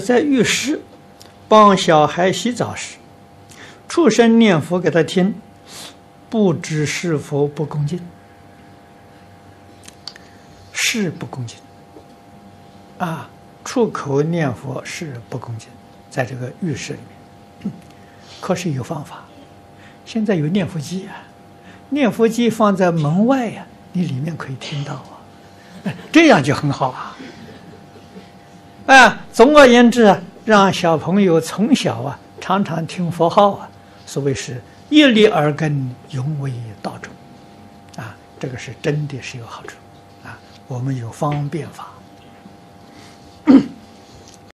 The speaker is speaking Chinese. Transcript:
在浴室帮小孩洗澡时，出声念佛给他听，不知是否不恭敬？是不恭敬啊！出口念佛是不恭敬，在这个浴室里面。可是有方法，现在有念佛机啊，念佛机放在门外呀、啊，你里面可以听到啊，这样就很好啊。啊，总而言之啊，让小朋友从小啊常常听佛号啊，所谓是一粒耳根，永为道种，啊，这个是真的是有好处，啊，我们有方便法。